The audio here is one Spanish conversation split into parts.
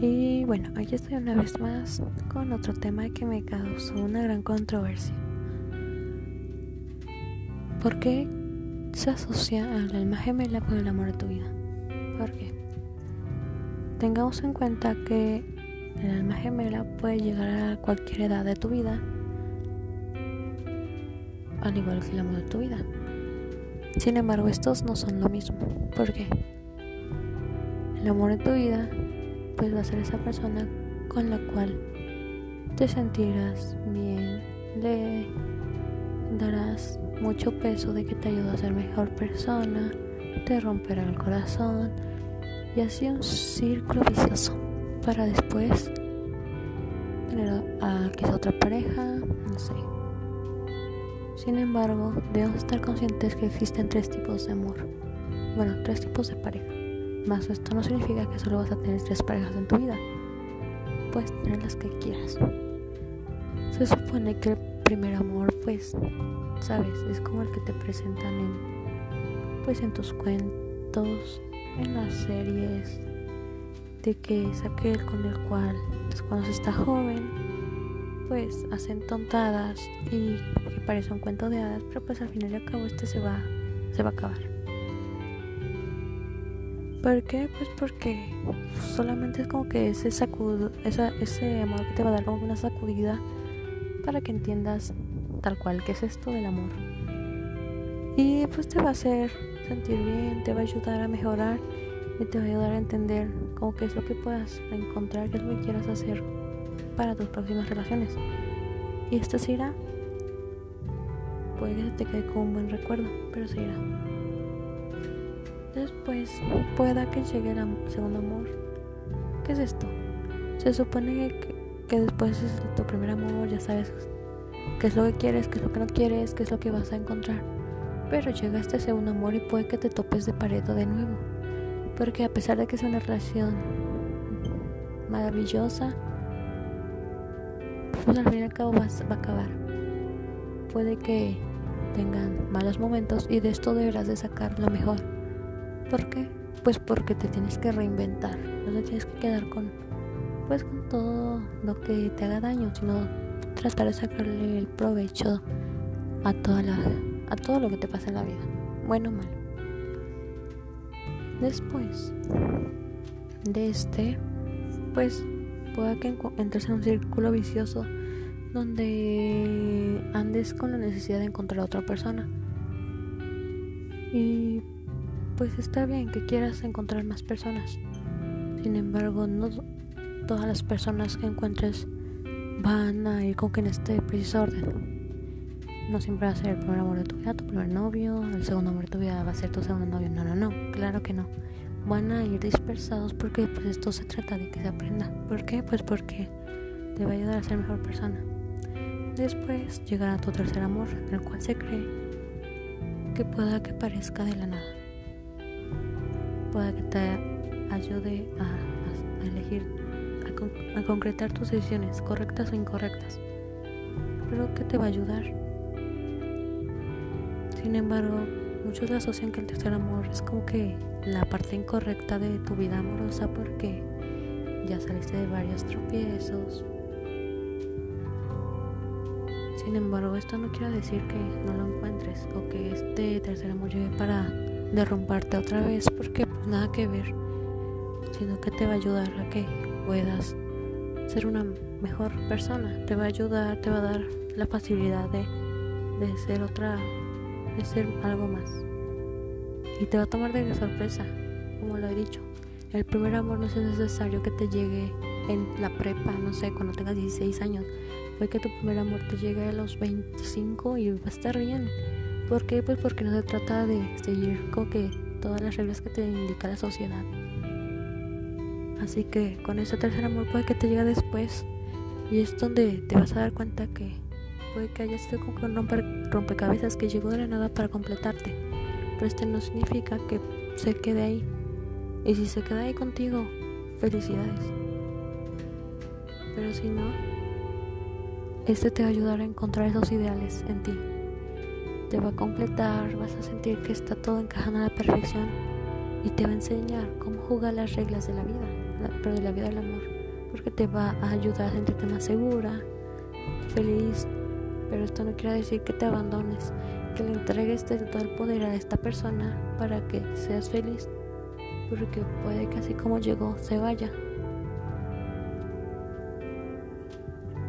Y bueno, aquí estoy una vez más con otro tema que me causó una gran controversia. ¿Por qué se asocia al alma gemela con el amor de tu vida? ¿Por qué? Tengamos en cuenta que el alma gemela puede llegar a cualquier edad de tu vida, al igual que el amor de tu vida. Sin embargo, estos no son lo mismo. ¿Por qué? El amor de tu vida pues va a ser esa persona con la cual te sentirás bien, le darás mucho peso de que te ayuda a ser mejor persona, te romperá el corazón y así un círculo vicioso para después tener a quizá otra pareja, no sé. Sin embargo, debemos estar conscientes que existen tres tipos de amor. Bueno, tres tipos de pareja. Esto no significa que solo vas a tener tres parejas en tu vida. Puedes tener las que quieras. Se supone que el primer amor, pues, sabes, es como el que te presentan en, pues, en tus cuentos, en las series, de que es aquel con el cual, pues, cuando se está joven, pues, hacen tontadas y que parece un cuento de hadas, pero pues al final y al cabo este se va, se va a acabar. ¿Por qué? Pues porque solamente es como que ese sacudo, ese amor que te va a dar como una sacudida para que entiendas tal cual que es esto del amor. Y pues te va a hacer sentir bien, te va a ayudar a mejorar y te va a ayudar a entender como que es lo que puedas encontrar, qué es lo que quieras hacer para tus próximas relaciones. Y esto se irá. Puede que te quede como un buen recuerdo, pero se irá. Después pueda que llegue el segundo amor. ¿Qué es esto? Se supone que, después es tu primer amor, ya sabes qué es lo que quieres, qué es lo que no quieres, qué es lo que vas a encontrar. Pero llega este segundo amor y puede que te topes de pared de nuevo. Porque a pesar de que es una relación maravillosa, pues al fin y al cabo va a acabar. Puede que tengan malos momentos y de esto deberás de sacar lo mejor. ¿Por qué? Pues porque te tienes que reinventar, no te tienes que quedar con pues con todo lo que te haga daño, sino tratar de sacarle el provecho a toda la a todo lo que te pasa en la vida, bueno o malo. Después de este, pues pueda que entres en un círculo vicioso donde andes con la necesidad de encontrar a otra persona. Y pues está bien que quieras encontrar más personas. Sin embargo, no todas las personas que encuentres van a ir con que en este preciso orden. No siempre va a ser el primer amor de tu vida, tu primer novio, el segundo amor de tu vida va a ser tu segundo novio. No, no, no, claro que no. Van a ir dispersados porque pues esto se trata de que se aprenda. ¿Por qué? Pues porque te va a ayudar a ser mejor persona. Después llegará tu tercer amor, el cual se cree que pueda que parezca de la nada pueda que te ayude a, elegir, a, concretar tus decisiones, correctas o incorrectas, pero que te va a ayudar. Sin embargo, muchos asocian que el tercer amor es como que la parte incorrecta de tu vida amorosa porque ya saliste de varios tropiezos. Sin embargo, esto no quiere decir que no lo encuentres o que este tercer amor llegue para derrumbarte otra vez porque nada que ver, sino que te va a ayudar a que puedas ser una mejor persona, te va a ayudar, te va a dar la facilidad de, de ser otra, de ser algo más. Y te va a tomar de sorpresa, como lo he dicho. El primer amor no es necesario que te llegue en la prepa, no sé, cuando tengas 16 años. Puede que tu primer amor te llegue a los 25 y va a estar bien ¿Por qué? Pues porque no se trata de seguir con que todas las reglas que te indica la sociedad. Así que con ese tercer amor puede que te llegue después y es donde te vas a dar cuenta que puede que haya sido como un rompecabezas que llegó de la nada para completarte. Pero este no significa que se quede ahí. Y si se queda ahí contigo, felicidades. Pero si no, este te va a ayudar a encontrar esos ideales en ti te va a completar, vas a sentir que está todo encajando a la perfección y te va a enseñar cómo jugar las reglas de la vida. pero de la vida del amor, porque te va a ayudar a sentirte más segura, feliz, pero esto no quiere decir que te abandones, que le entregues todo el poder a esta persona para que seas feliz, porque puede que así como llegó se vaya.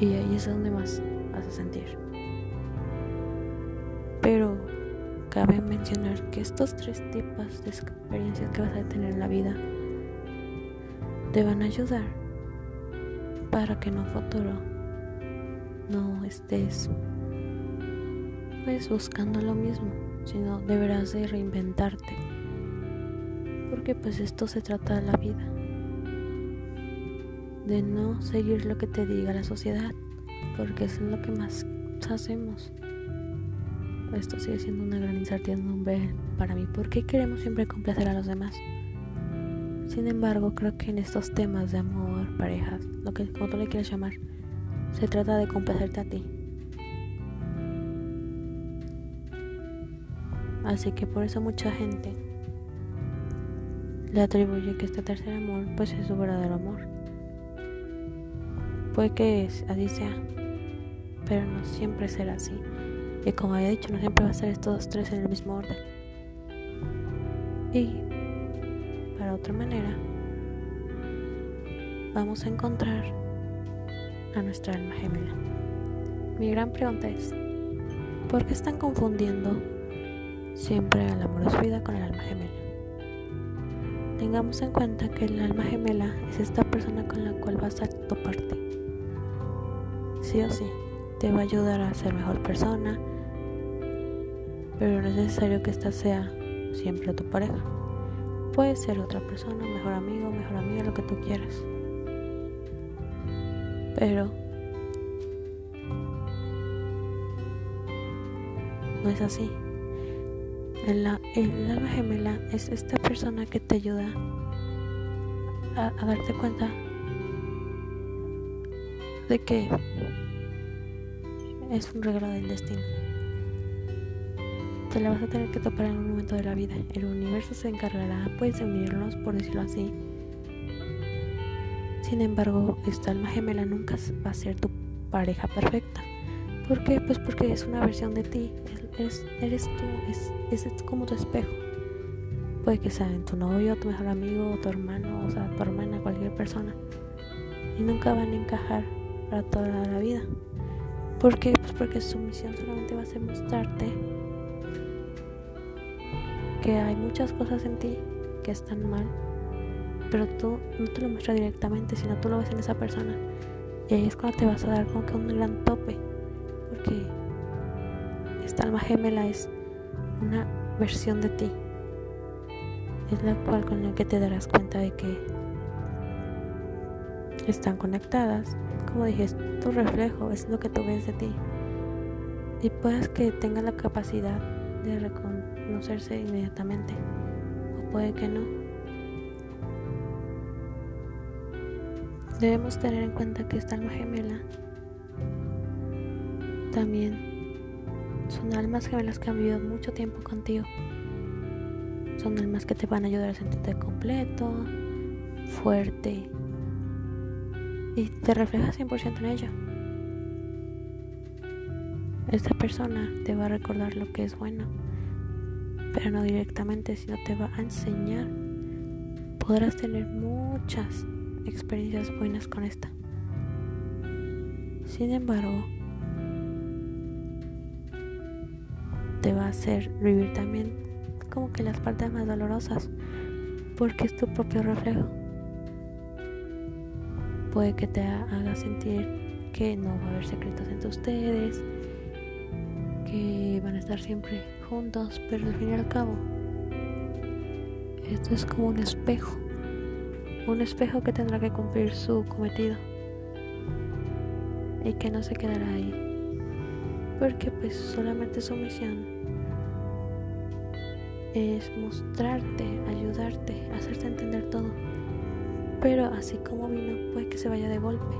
Y ahí es donde más vas a sentir. Cabe mencionar que estos tres tipos de experiencias que vas a tener en la vida te van a ayudar para que en un futuro no estés pues buscando lo mismo, sino deberás de reinventarte. Porque pues esto se trata de la vida. De no seguir lo que te diga la sociedad, porque eso es lo que más hacemos. Esto sigue siendo una gran incertidumbre para mí. ¿Por qué queremos siempre complacer a los demás? Sin embargo, creo que en estos temas de amor, parejas, lo que como tú le quieras llamar, se trata de complacerte a ti. Así que por eso mucha gente le atribuye que este tercer amor pues es su verdadero amor. Puede que así sea, pero no siempre será así. Y como había dicho, no siempre va a ser estos tres en el mismo orden. Y para otra manera, vamos a encontrar a nuestra alma gemela. Mi gran pregunta es, ¿por qué están confundiendo siempre al amor de su vida con el alma gemela? Tengamos en cuenta que el alma gemela es esta persona con la cual vas a toparte. Sí o sí, te va a ayudar a ser mejor persona, pero no es necesario que esta sea siempre tu pareja. Puede ser otra persona, mejor amigo, mejor amiga, lo que tú quieras. Pero no es así. El, el alma gemela es esta persona que te ayuda a darte cuenta de que es un regalo del destino te la vas a tener que topar en un momento de la vida. El universo se encargará pues de unirlos, por decirlo así. Sin embargo, esta alma gemela nunca va a ser tu pareja perfecta. ¿Por qué? Pues porque es una versión de ti. Eres, tú, es, como tu espejo. Puede que sea en tu novio, tu mejor amigo, tu hermano, o sea, tu hermana, cualquier persona. Y nunca van a encajar para toda la vida. ¿Por qué? Pues porque su misión solamente va a ser mostrarte que hay muchas cosas en ti que están mal, pero tú no te lo muestras directamente, sino tú lo ves en esa persona. Y ahí es cuando te vas a dar como que un gran tope, porque esta alma gemela es una versión de ti. Es la cual con la que te darás cuenta de que están conectadas. Como dije, es tu reflejo, es lo que tú ves de ti. Y puedes que tenga la capacidad de reconocerse inmediatamente o puede que no. Debemos tener en cuenta que esta alma gemela también son almas gemelas que han vivido mucho tiempo contigo. Son almas que te van a ayudar a sentirte completo, fuerte y te reflejas 100% en ella. Esta persona te va a recordar lo que es bueno, pero no directamente, sino te va a enseñar. Podrás tener muchas experiencias buenas con esta. Sin embargo, te va a hacer vivir también como que las partes más dolorosas, porque es tu propio reflejo. Puede que te haga sentir que no va a haber secretos entre ustedes, que van a estar siempre juntos, pero al fin y al cabo, esto es como un espejo, un espejo que tendrá que cumplir su cometido y que no se quedará ahí, porque pues solamente su misión es mostrarte, ayudarte, hacerte entender todo. Pero así como vino, puede que se vaya de golpe.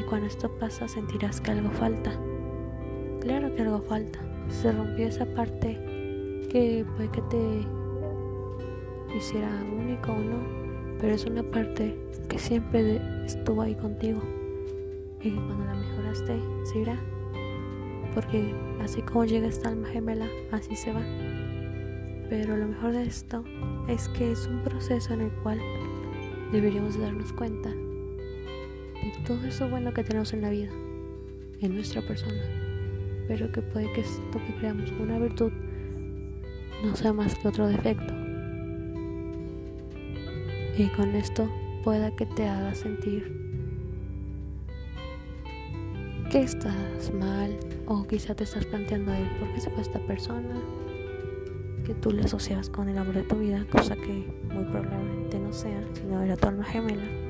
Y cuando esto pasa sentirás que algo falta. Claro que algo falta. Se rompió esa parte que puede que te hiciera único o no, pero es una parte que siempre estuvo ahí contigo y que cuando la mejoraste se irá, porque así como llega esta alma gemela, así se va. Pero lo mejor de esto es que es un proceso en el cual deberíamos darnos cuenta de todo eso bueno que tenemos en la vida, en nuestra persona, pero que puede que esto que creamos una virtud no sea más que otro defecto. Y con esto pueda que te haga sentir que estás mal o quizá te estás planteando el por qué se fue esta persona que tú le asocias con el amor de tu vida, cosa que muy probablemente no sea, sino era tu alma gemela.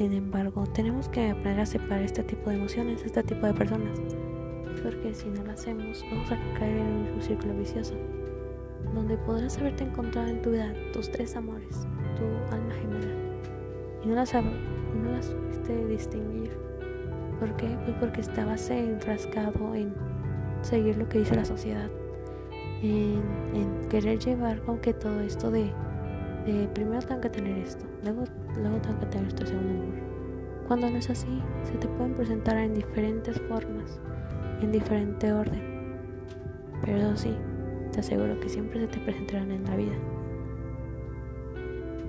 Sin embargo, tenemos que aprender a separar este tipo de emociones, este tipo de personas, porque si no lo hacemos, vamos a caer en un círculo vicioso, donde podrás haberte encontrado en tu vida tus tres amores, tu alma gemela, y no las, no las supiste distinguir. ¿Por qué? Pues porque estabas enfrascado en seguir lo que dice la sociedad en, querer llevar con que todo esto de, primero tengo que tener esto, luego tengo que tener esto segundo amor. Cuando no es así, se te pueden presentar en diferentes formas, en diferente orden. Pero sí, te aseguro que siempre se te presentarán en la vida.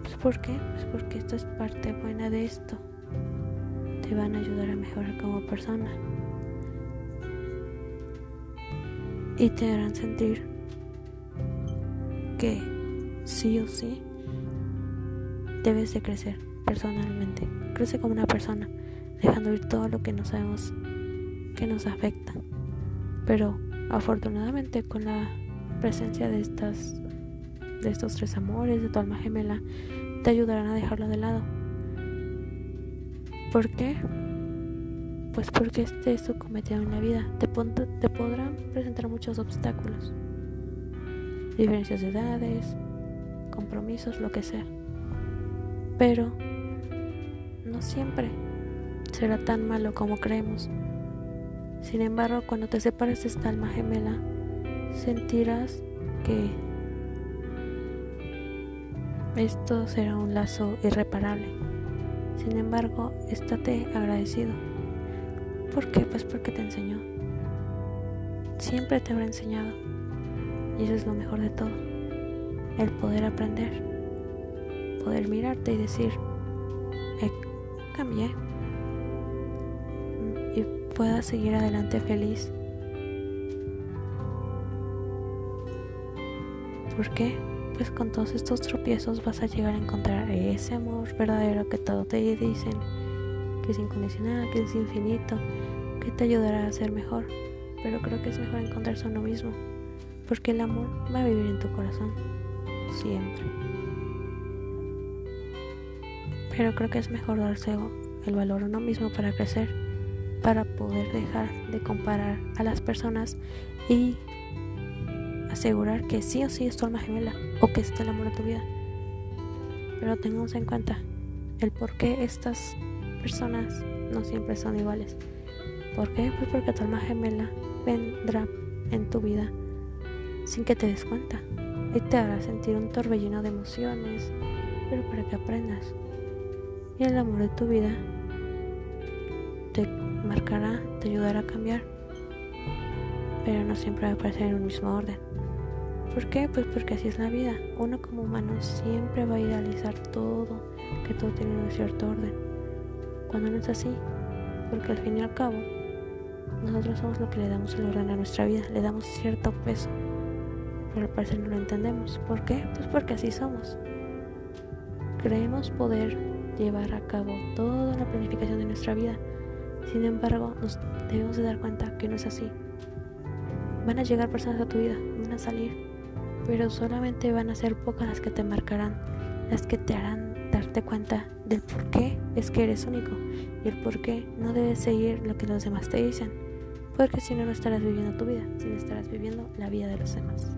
Pues ¿Por qué? Pues porque esto es parte buena de esto. Te van a ayudar a mejorar como persona. Y te harán sentir que sí o sí debes de crecer personalmente. Crece como una persona, dejando ir todo lo que no sabemos que nos afecta. Pero afortunadamente con la presencia de estas de estos tres amores, de tu alma gemela, te ayudarán a dejarlo de lado. ¿Por qué? Pues porque este es cometido en la vida. Te, te podrán presentar muchos obstáculos diferencias de edades, compromisos, lo que sea. Pero no siempre será tan malo como creemos. Sin embargo, cuando te separes de esta alma gemela, sentirás que esto será un lazo irreparable. Sin embargo, estate agradecido. ¿Por qué? Pues porque te enseñó. Siempre te habrá enseñado. Y eso es lo mejor de todo. El poder aprender. Poder mirarte y decir, eh, cambié. Y pueda seguir adelante feliz. ¿Por qué? Pues con todos estos tropiezos vas a llegar a encontrar ese amor verdadero que todo te dicen, que es incondicional, que es infinito, que te ayudará a ser mejor. Pero creo que es mejor encontrarse uno mismo porque el amor va a vivir en tu corazón siempre. Pero creo que es mejor darse el valor a uno mismo para crecer, para poder dejar de comparar a las personas y asegurar que sí o sí es tu alma gemela o que es el amor de tu vida. Pero tengamos en cuenta el por qué estas personas no siempre son iguales. ¿Por qué? Pues porque tu alma gemela vendrá en tu vida sin que te des cuenta. Y te hará sentir un torbellino de emociones, pero para que aprendas. Y el amor de tu vida te marcará, te ayudará a cambiar, pero no siempre va a aparecer en un mismo orden. ¿Por qué? Pues porque así es la vida. Uno como humano siempre va a idealizar todo, que todo tiene un cierto orden. Cuando no es así, porque al fin y al cabo, nosotros somos lo que le damos el orden a nuestra vida, le damos cierto peso pero al parecer no lo entendemos. ¿Por qué? Pues porque así somos. Creemos poder llevar a cabo toda la planificación de nuestra vida. Sin embargo, nos debemos de dar cuenta que no es así. Van a llegar personas a tu vida, van a salir, pero solamente van a ser pocas las que te marcarán, las que te harán darte cuenta del por qué es que eres único y el por qué no debes seguir lo que los demás te dicen, porque si no, no estarás viviendo tu vida, sino estarás viviendo la vida de los demás.